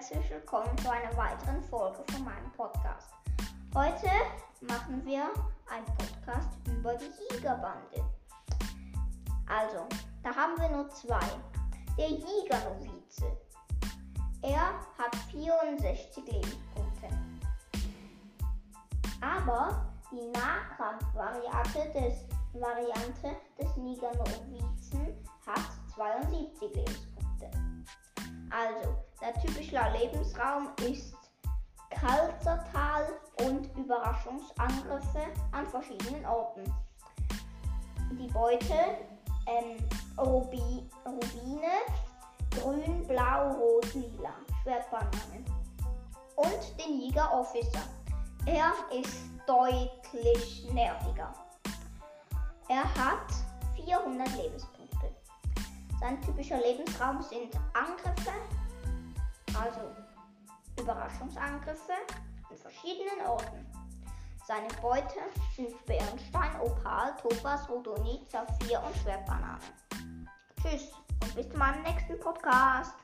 herzlich willkommen zu einer weiteren Folge von meinem Podcast. Heute machen wir einen Podcast über die Jägerbande. Also, da haben wir nur zwei. Der Jägernovize. Er hat 64 Lebenspunkte. Aber die Nahkampfvariante des, Variante des Jägernovizen hat 72 Lebenspunkte. Also, der typische Lebensraum ist Kalzertal und Überraschungsangriffe an verschiedenen Orten. Die Beute ähm, Rubi, Rubine, grün, blau, rot, lila, Schwertbanane. Und den Jäger Officer. Er ist deutlich nerviger. Er hat 400 Lebenspunkte. Sein typischer Lebensraum sind Angriffe, also Überraschungsangriffe an verschiedenen Orten. Seine Beute sind Bernstein, Opal, Topaz, Rhodonit, Saphir und Schwertbanane. Tschüss und bis zu meinem nächsten Podcast.